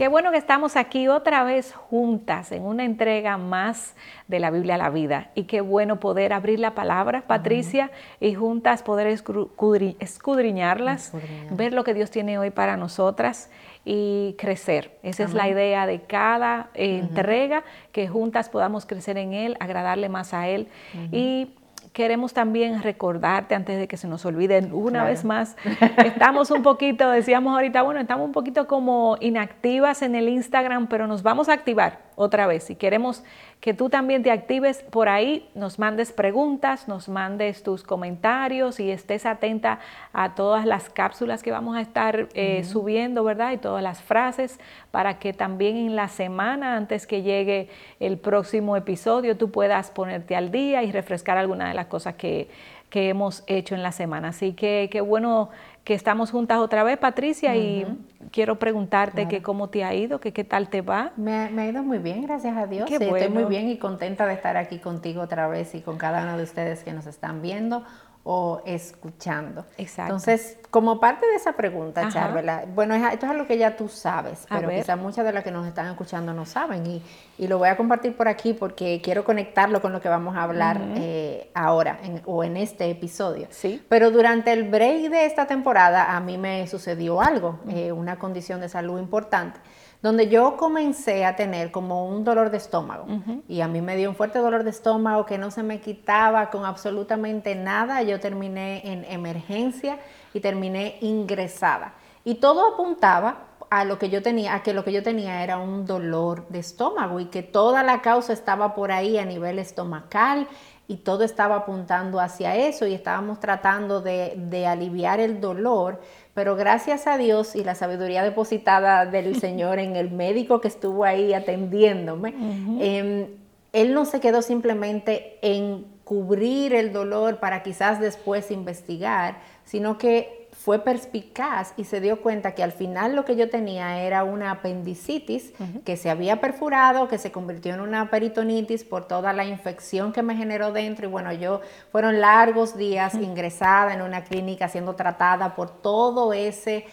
Qué bueno que estamos aquí otra vez juntas en una entrega más de la Biblia a la vida. Y qué bueno poder abrir la palabra, Patricia, y juntas poder escudriñarlas, ver lo que Dios tiene hoy para nosotras y crecer. Esa es la idea de cada entrega, que juntas podamos crecer en Él, agradarle más a Él. Y queremos también recordarte antes de que se nos olvide una vez más. Estamos un poquito, decíamos ahorita, bueno, estamos un poquito como inactivas en el Instagram, pero nos vamos a activar otra vez. Si queremos que tú también te actives por ahí, nos mandes preguntas, nos mandes tus comentarios y estés atenta a todas las cápsulas que vamos a estar eh, subiendo, ¿verdad? Y todas las frases para que también en la semana, antes que llegue el próximo episodio, tú puedas ponerte al día y refrescar alguna de las cosas que, que hemos hecho en la semana. Así que qué bueno que estamos juntas otra vez, Patricia, y quiero preguntarte que cómo te ha ido, que qué tal te va. Me, ha ido muy bien, gracias a Dios. Estoy muy bien y contenta de estar aquí contigo otra vez y con cada uno de ustedes que nos están viendo o escuchando. Exacto. Entonces, como parte de esa pregunta, Charvela, bueno, esto es algo que ya tú sabes, pero quizás muchas de las que nos están escuchando no saben y, y, lo voy a compartir por aquí porque quiero conectarlo con lo que vamos a hablar eh, ahora o en este episodio. Sí. Pero durante el break de esta temporada a mí me sucedió algo, eh, una condición de salud importante donde yo comencé a tener como un dolor de estómago. Y a mí me dio un fuerte dolor de estómago que no se me quitaba con absolutamente nada. Yo terminé en emergencia y terminé ingresada. Y todo apuntaba a lo que yo tenía, a que lo que yo tenía era un dolor de estómago y que toda la causa estaba por ahí a nivel estomacal y todo estaba apuntando hacia eso y estábamos tratando de, de aliviar el dolor pero gracias a Dios y la sabiduría depositada del Señor en el médico que estuvo ahí atendiéndome, em, Él no se quedó simplemente en cubrir el dolor para quizás después investigar, sino que fue perspicaz y se dio cuenta que al final lo que yo tenía era una apendicitis que se había perforado, que se convirtió en una peritonitis por toda la infección que me generó dentro. Y bueno, yo fueron largos días ingresada en una clínica siendo tratada por todo ese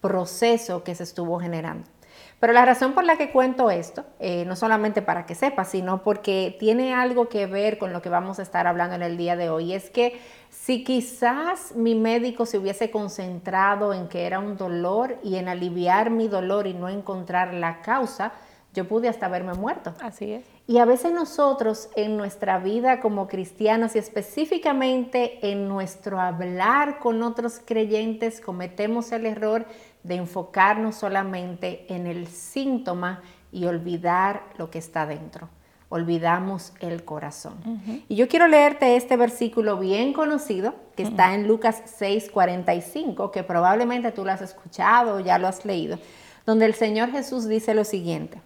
proceso que se estuvo generando. Pero la razón por la que cuento esto, eh, no solamente para que sepas, sino porque tiene algo que ver con lo que vamos a estar hablando en el día de hoy, es que si quizás mi médico se hubiese concentrado en que era un dolor y en aliviar mi dolor y no encontrar la causa, yo pude hasta haberme muerto. Así es. Y a veces nosotros en nuestra vida como cristianos y específicamente en nuestro hablar con otros creyentes cometemos el error de enfocarnos solamente en el síntoma y olvidar lo que está dentro. Olvidamos el corazón. Y yo quiero leerte este versículo bien conocido que está en Lucas 6:45, que probablemente tú lo has escuchado o ya lo has leído, donde el Señor Jesús dice lo siguiente.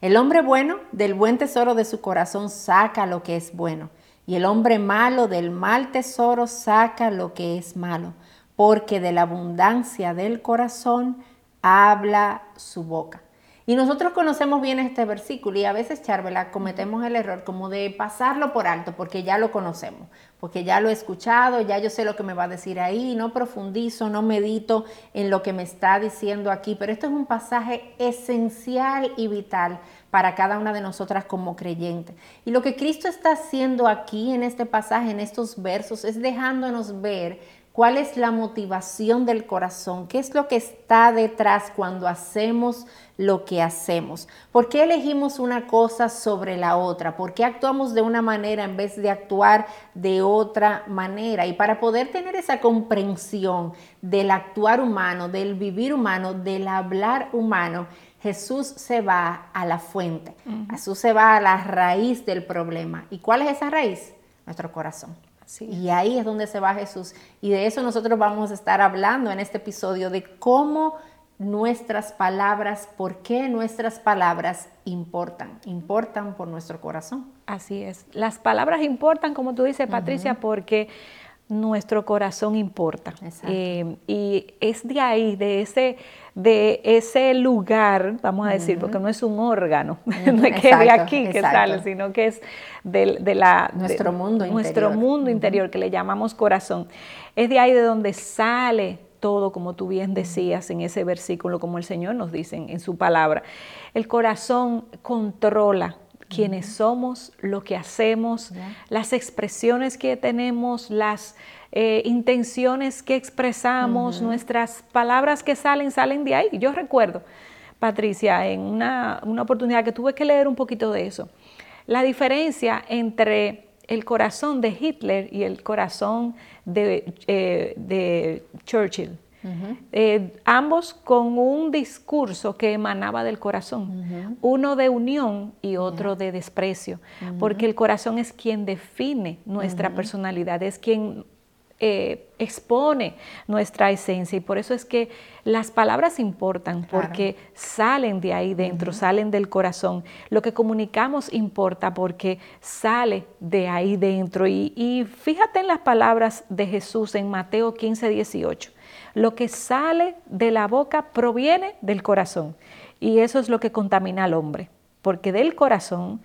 El hombre bueno del buen tesoro de su corazón saca lo que es bueno, y el hombre malo del mal tesoro saca lo que es malo porque de la abundancia del corazón habla su boca. Y nosotros conocemos bien este versículo y a veces, Charvela, cometemos el error como de pasarlo por alto porque ya lo conocemos, porque ya lo he escuchado, ya yo sé lo que me va a decir ahí, no profundizo, no medito en lo que me está diciendo aquí, pero esto es un pasaje esencial y vital para cada una de nosotras como creyentes. Y lo que Cristo está haciendo aquí en este pasaje, en estos versos, es dejándonos ver ¿Cuál es la motivación del corazón? ¿Qué es lo que está detrás cuando hacemos lo que hacemos? ¿Por qué elegimos una cosa sobre la otra? ¿Por qué actuamos de una manera en vez de actuar de otra manera? Y para poder tener esa comprensión del actuar humano, del vivir humano, del hablar humano, Jesús se va a la fuente. Jesús se va a la raíz del problema. ¿Y cuál es esa raíz? Nuestro corazón. Y ahí es donde se va Jesús. Y de eso nosotros vamos a estar hablando en este episodio, de cómo nuestras palabras, por qué nuestras palabras importan, importan por nuestro corazón. Así es. Las palabras importan, como tú dices, Patricia, porque nuestro corazón importa. Eh, y es de ahí, de ese, de ese lugar, vamos a decir, porque no es un órgano, no es que de aquí que sale, sino que es de, la, nuestro mundo nuestro mundo interior, que le llamamos corazón. Es de ahí de donde sale todo, como tú bien decías en ese versículo, como el Señor nos dice en, su palabra. El corazón controla quiénes somos, lo que hacemos, las expresiones que tenemos, las eh, intenciones que expresamos, nuestras palabras que salen, salen de ahí. Yo recuerdo, Patricia, en una, una oportunidad que tuve que leer un poquito de eso, la diferencia entre el corazón de Hitler y el corazón de, eh, Churchill. Eh, ambos con un discurso que emanaba del corazón, uno de unión y otro de desprecio, porque el corazón es quien define nuestra personalidad, es quien eh, expone nuestra esencia. Y por eso es que las palabras importan porque salen de ahí dentro, salen del corazón. Lo que comunicamos importa porque sale de ahí dentro. Y, y, fíjate en las palabras de Jesús en Mateo 15, 18. Lo que sale de la boca proviene del corazón y eso es lo que contamina al hombre, porque del corazón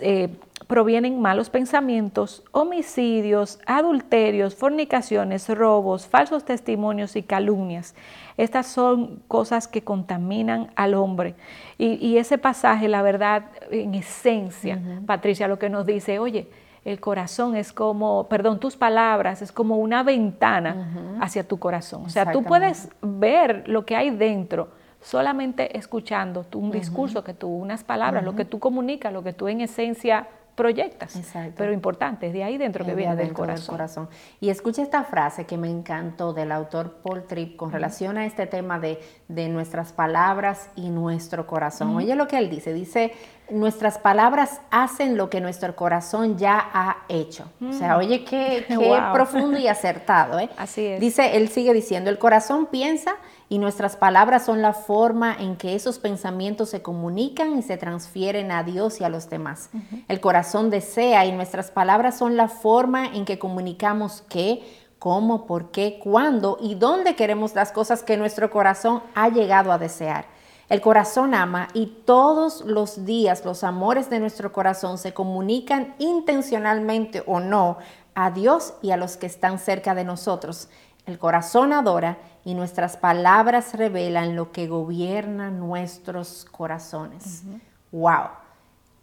eh, provienen malos pensamientos, homicidios, adulterios, fornicaciones, robos, falsos testimonios y calumnias. Estas son cosas que contaminan al hombre. Y, ese pasaje, la verdad, en esencia, Patricia, lo que nos dice, oye, el corazón es como, perdón, tus palabras es como una ventana hacia tu corazón. O sea, tú puedes ver lo que hay dentro solamente escuchando un discurso que tú, unas palabras, lo que tú comunicas, lo que tú en esencia proyectas. Pero importante, es de ahí dentro que viene del corazón. Y escucha esta frase que me encantó del autor Paul Tripp con relación a este tema de, de, nuestras palabras y nuestro corazón. Oye lo que él dice, dice, nuestras palabras hacen lo que nuestro corazón ya ha hecho. O sea, oye, qué, qué profundo y acertado. ¿eh? Así es. Dice, él sigue diciendo, el corazón piensa y nuestras palabras son la forma en que esos pensamientos se comunican y se transfieren a Dios y a los demás. El corazón desea y nuestras palabras son la forma en que comunicamos qué, cómo, por qué, cuándo y dónde queremos las cosas que nuestro corazón ha llegado a desear. El corazón ama y todos los días los amores de nuestro corazón se comunican intencionalmente o no a Dios y a los que están cerca de nosotros. El corazón adora y nuestras palabras revelan lo que gobierna nuestros corazones. ¡Wow!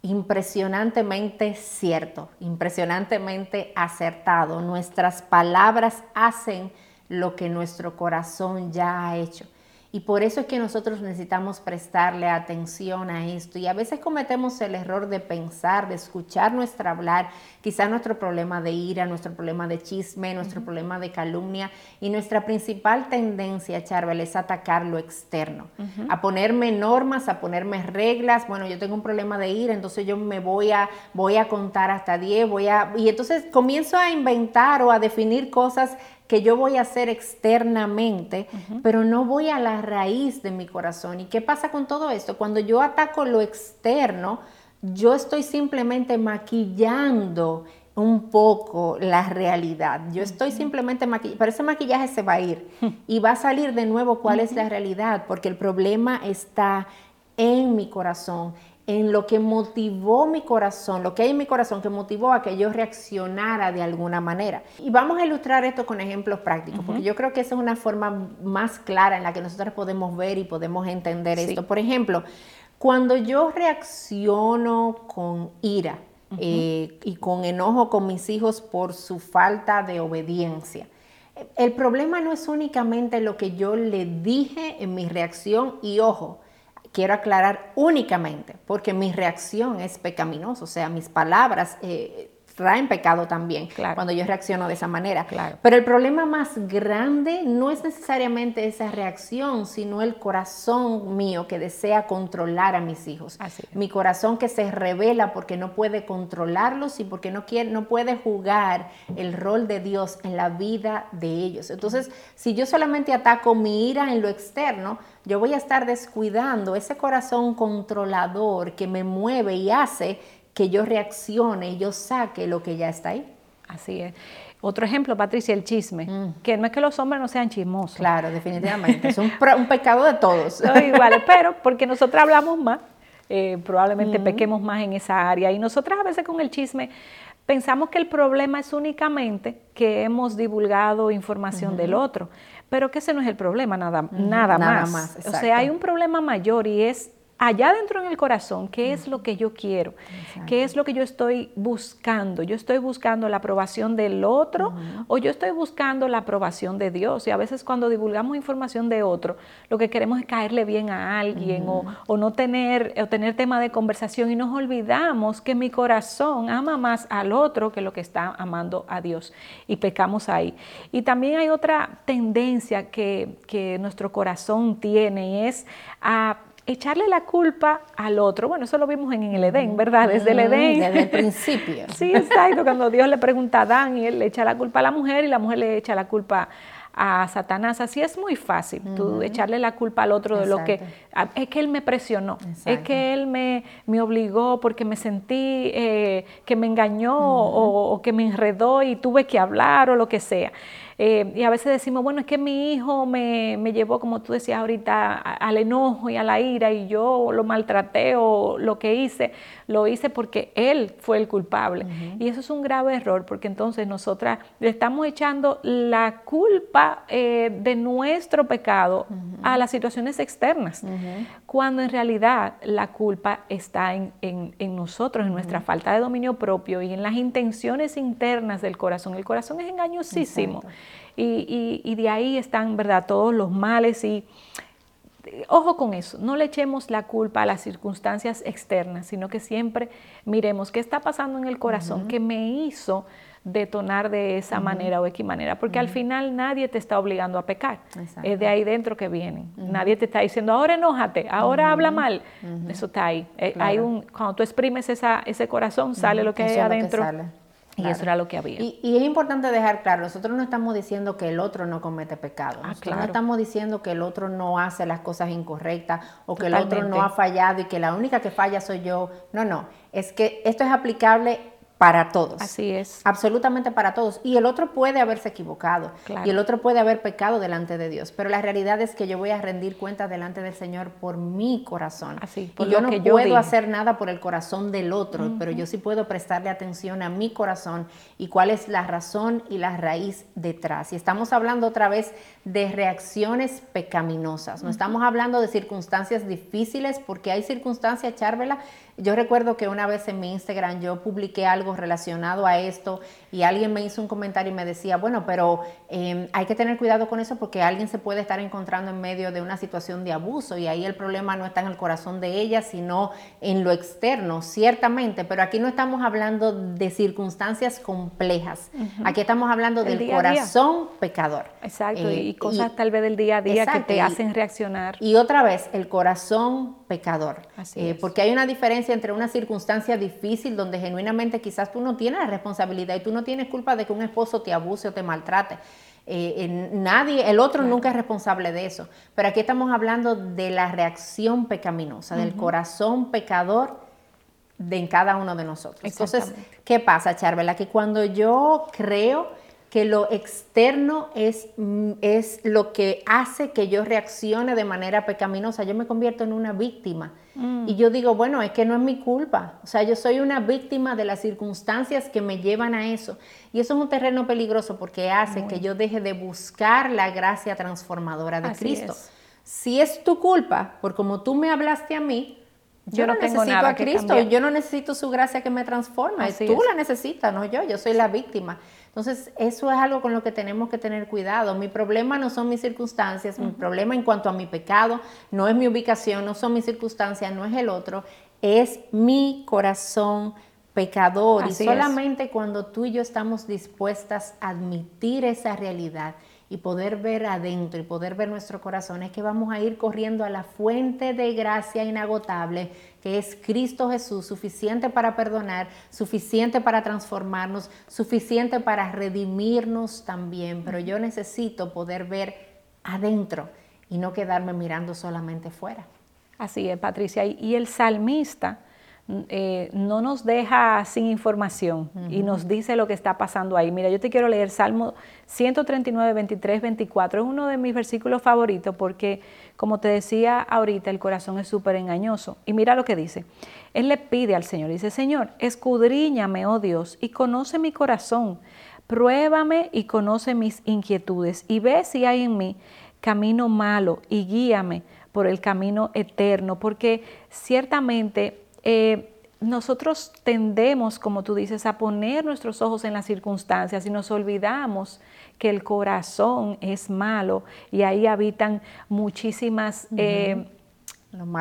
Impresionantemente cierto, impresionantemente acertado. Nuestras palabras hacen lo que nuestro corazón ya ha hecho. Y por eso es que nosotros necesitamos prestarle atención a esto. Y a veces cometemos el error de pensar, de escuchar nuestro hablar, quizá nuestro problema de ira, nuestro problema de chisme, nuestro problema de calumnia. Y nuestra principal tendencia, Charbel, es atacar lo externo, a ponerme normas, a ponerme reglas. Bueno, yo tengo un problema de ira, entonces yo me voy a, voy a contar hasta 10, voy a... Y entonces comienzo a inventar o a definir cosas que yo voy a hacer externamente, pero no voy a la raíz de mi corazón. ¿Y qué pasa con todo esto? Cuando yo ataco lo externo, yo estoy simplemente maquillando un poco la realidad. Yo estoy simplemente maquillando, pero ese maquillaje se va a ir y va a salir de nuevo cuál es la realidad, porque el problema está en mi corazón, en lo que motivó mi corazón, lo que hay en mi corazón que motivó a que yo reaccionara de alguna manera. Y vamos a ilustrar esto con ejemplos prácticos, porque yo creo que esa es una forma más clara en la que nosotros podemos ver y podemos entender esto. Por ejemplo, cuando yo reacciono con ira eh, y con enojo con mis hijos por su falta de obediencia, el problema no es únicamente lo que yo le dije en mi reacción y ojo, quiero aclarar únicamente, porque mi reacción es pecaminosa, o sea, mis palabras eh, traen pecado también cuando yo reacciono de esa manera. Pero el problema más grande no es necesariamente esa reacción, sino el corazón mío que desea controlar a mis hijos. Mi corazón que se revela porque no puede controlarlos y porque no, quiere, no puede jugar el rol de Dios en la vida de ellos. Entonces, si yo solamente ataco mi ira en lo externo, yo voy a estar descuidando ese corazón controlador que me mueve y hace que yo reaccione y yo saque lo que ya está ahí. Así es. Otro ejemplo, Patricia, el chisme. Mm. Que no es que los hombres no sean chismosos. Claro, definitivamente. es un, pecado de todos. Pero porque nosotros hablamos más, eh, probablemente pequemos más en esa área. Y nosotras a veces con el chisme pensamos que el problema es únicamente que hemos divulgado información del otro, pero que ese no es el problema, nada, nada, más. o sea, hay un problema mayor y es allá dentro en el corazón, ¿qué es lo que yo quiero? ¿Qué es lo que yo estoy buscando? ¿Yo estoy buscando la aprobación del otro o yo estoy buscando la aprobación de Dios? Y a veces cuando divulgamos información de otro, lo que queremos es caerle bien a alguien o, no tener, o tener tema de conversación y nos olvidamos que mi corazón ama más al otro que lo que está amando a Dios y pecamos ahí. Y también hay otra tendencia que, que nuestro corazón tiene y es a echarle la culpa al otro. Bueno, eso lo vimos en, el Edén, ¿verdad? Desde el Edén. Desde el principio. sí, exacto. Cuando Dios le pregunta a Adán y él le echa la culpa a la mujer y la mujer le echa la culpa a Satanás. Así es muy fácil, tú echarle la culpa al otro de lo que... Es que él me presionó, es que él me, me, obligó porque me sentí eh, que me engañó o, que me enredó y tuve que hablar o lo que sea. Eh, y a veces decimos, bueno, es que mi hijo me, llevó, como tú decías ahorita, al enojo y a la ira y yo lo maltraté o lo que hice, lo hice porque él fue el culpable. Y eso es un grave error porque entonces nosotras le estamos echando la culpa eh, de nuestro pecado a las situaciones externas, cuando en realidad la culpa está en, nosotros, en nuestra falta de dominio propio y en las intenciones internas del corazón. El corazón es engañosísimo. Y, de ahí están, ¿verdad?, todos los males y ojo con eso, no le echemos la culpa a las circunstancias externas, sino que siempre miremos qué está pasando en el corazón que me hizo detonar de esa manera o X manera, porque al final nadie te está obligando a pecar, es de ahí dentro que vienen, nadie te está diciendo ahora enójate, ahora habla mal, eso está ahí, eh, hay un, cuando tú exprimes esa, ese corazón sale lo que hay adentro. Y eso era lo que había. Y, es importante dejar claro, nosotros no estamos diciendo que el otro no comete pecado. Ah, no estamos diciendo que el otro no hace las cosas incorrectas o que el otro no ha fallado y que la única que falla soy yo. No, no. Es que esto es aplicable para todos. Así es. Absolutamente para todos. Y el otro puede haberse equivocado. Y el otro puede haber pecado delante de Dios. Pero la realidad es que yo voy a rendir cuentas delante del Señor por mi corazón. Así, y yo no puedo hacer nada por el corazón del otro, pero yo sí puedo prestarle atención a mi corazón y cuál es la razón y la raíz detrás. Y estamos hablando otra vez de reacciones pecaminosas. No estamos hablando de circunstancias difíciles, porque hay circunstancias, Charvela, yo recuerdo que una vez en mi Instagram yo publiqué algo relacionado a esto y alguien me hizo un comentario y me decía, bueno, pero em, hay que tener cuidado con eso porque alguien se puede estar encontrando en medio de una situación de abuso y ahí el problema no está en el corazón de ella, sino en lo externo, ciertamente, pero aquí no estamos hablando de circunstancias complejas, aquí estamos hablando del corazón pecador. Exacto, y eh, cosas tal vez del día a día que te hacen reaccionar. Y otra vez, el corazón pecador, eh, porque hay una diferencia entre una circunstancia difícil donde genuinamente quizás tú no tienes la responsabilidad y tú no tienes culpa de que un esposo te abuse o te maltrate. Eh, nadie, el otro nunca es responsable de eso. Pero aquí estamos hablando de la reacción pecaminosa, del corazón pecador de en cada uno de nosotros. Entonces, ¿qué pasa, Charvela? Que cuando yo creo que lo externo es, es lo que hace que yo reaccione de manera pecaminosa. Yo me convierto en una víctima. Mm. Y yo digo, bueno, es que no es mi culpa. O sea, yo soy una víctima de las circunstancias que me llevan a eso. Y eso es un terreno peligroso porque hace que yo deje de buscar la gracia transformadora de Cristo. Si es tu culpa, por como tú me hablaste a mí, yo, no, necesito a Cristo, yo no necesito su gracia que me transforma. tú la necesitas, no yo, yo soy la víctima. Entonces, eso es algo con lo que tenemos que tener cuidado. Mi problema no son mis circunstancias, mi problema en cuanto a mi pecado no es mi ubicación, no son mis circunstancias, no es el otro, es mi corazón pecador. y solamente cuando tú y yo estamos dispuestas a admitir esa realidad y poder ver adentro y poder ver nuestro corazón, es que vamos a ir corriendo a la fuente de gracia inagotable, que es Cristo Jesús, suficiente para perdonar, suficiente para transformarnos, suficiente para redimirnos también. Pero yo necesito poder ver adentro y no quedarme mirando solamente fuera. Así es, Patricia. Y el salmista eh, no nos deja sin información y nos dice lo que está pasando ahí. Mira, yo te quiero leer Salmo 139, 23, 24. Es uno de mis versículos favoritos porque, como te decía ahorita, el corazón es súper engañoso. Y mira lo que dice. Él le pide al Señor, dice, Señor, escudriñame, oh Dios, y conoce mi corazón. Pruébame y conoce mis inquietudes y ve si hay en mí camino malo y guíame por el camino eterno, porque ciertamente eh, nosotros tendemos, como tú dices, a poner nuestros ojos en las circunstancias y nos olvidamos que el corazón es malo y ahí habitan muchísimas eh,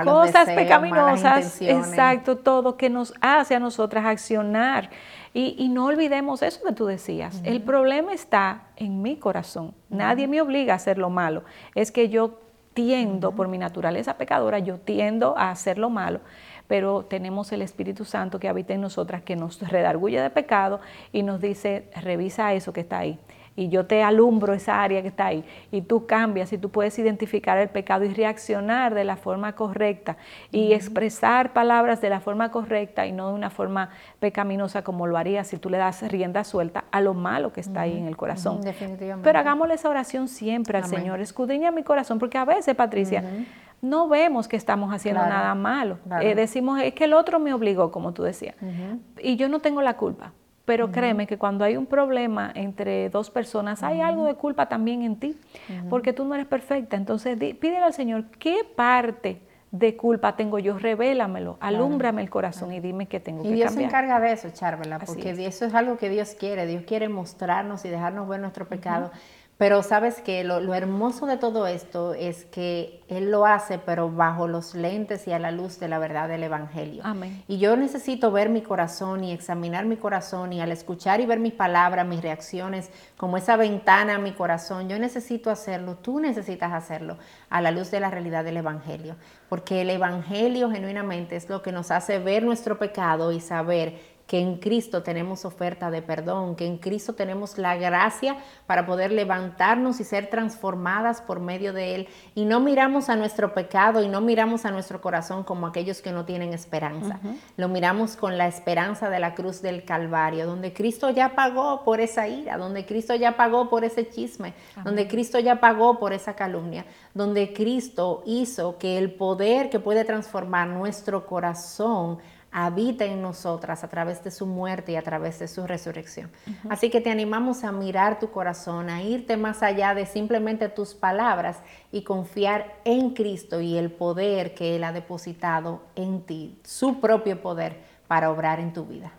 cosas pecaminosas, exacto, todo que nos hace a nosotras accionar. Y, no olvidemos eso que tú decías, el problema está en mi corazón, nadie me obliga a hacer lo malo, es que yo tiendo, por mi naturaleza pecadora, yo tiendo a hacer lo malo pero tenemos el Espíritu Santo que habita en nosotras, que nos redarguye de pecado y nos dice, revisa eso que está ahí. Y yo te alumbro esa área que está ahí. Y tú cambias y tú puedes identificar el pecado y reaccionar de la forma correcta y expresar palabras de la forma correcta y no de una forma pecaminosa como lo harías si tú le das rienda suelta a lo malo que está ahí en el corazón. Definitivamente. Pero hagámosle esa oración siempre al Señor. Escudriña mi corazón, porque a veces, Patricia, no vemos que estamos haciendo nada malo. Eh, decimos, es que el otro me obligó, como tú decías, y yo no tengo la culpa. Pero créeme que cuando hay un problema entre dos personas, hay algo de culpa también en ti, porque tú no eres perfecta. Entonces, pídele al Señor, ¿qué parte de culpa tengo yo? Revélamelo, alúmbrame el corazón y dime qué tengo que cambiar. Y Dios se encarga de eso, Charvela, porque eso es algo que Dios quiere. Dios quiere mostrarnos y dejarnos ver nuestro pecado. Pero sabes que lo, hermoso de todo esto es que Él lo hace, pero bajo los lentes y a la luz de la verdad del Evangelio. Amén. Y yo necesito ver mi corazón y examinar mi corazón y al escuchar y ver mis palabras, mis reacciones, como esa ventana a mi corazón, yo necesito hacerlo, tú necesitas hacerlo a la luz de la realidad del Evangelio. Porque el Evangelio genuinamente es lo que nos hace ver nuestro pecado y saber que en Cristo tenemos oferta de perdón, que en Cristo tenemos la gracia para poder levantarnos y ser transformadas por medio de Él. Y no miramos a nuestro pecado y no miramos a nuestro corazón como aquellos que no tienen esperanza. Lo miramos con la esperanza de la cruz del Calvario, donde Cristo ya pagó por esa ira, donde Cristo ya pagó por ese chisme, donde Cristo ya pagó por esa calumnia, donde Cristo hizo que el poder que puede transformar nuestro corazón habita en nosotras a través de su muerte y a través de su resurrección. Así que te animamos a mirar tu corazón, a irte más allá de simplemente tus palabras y confiar en Cristo y el poder que Él ha depositado en ti, su propio poder para obrar en tu vida.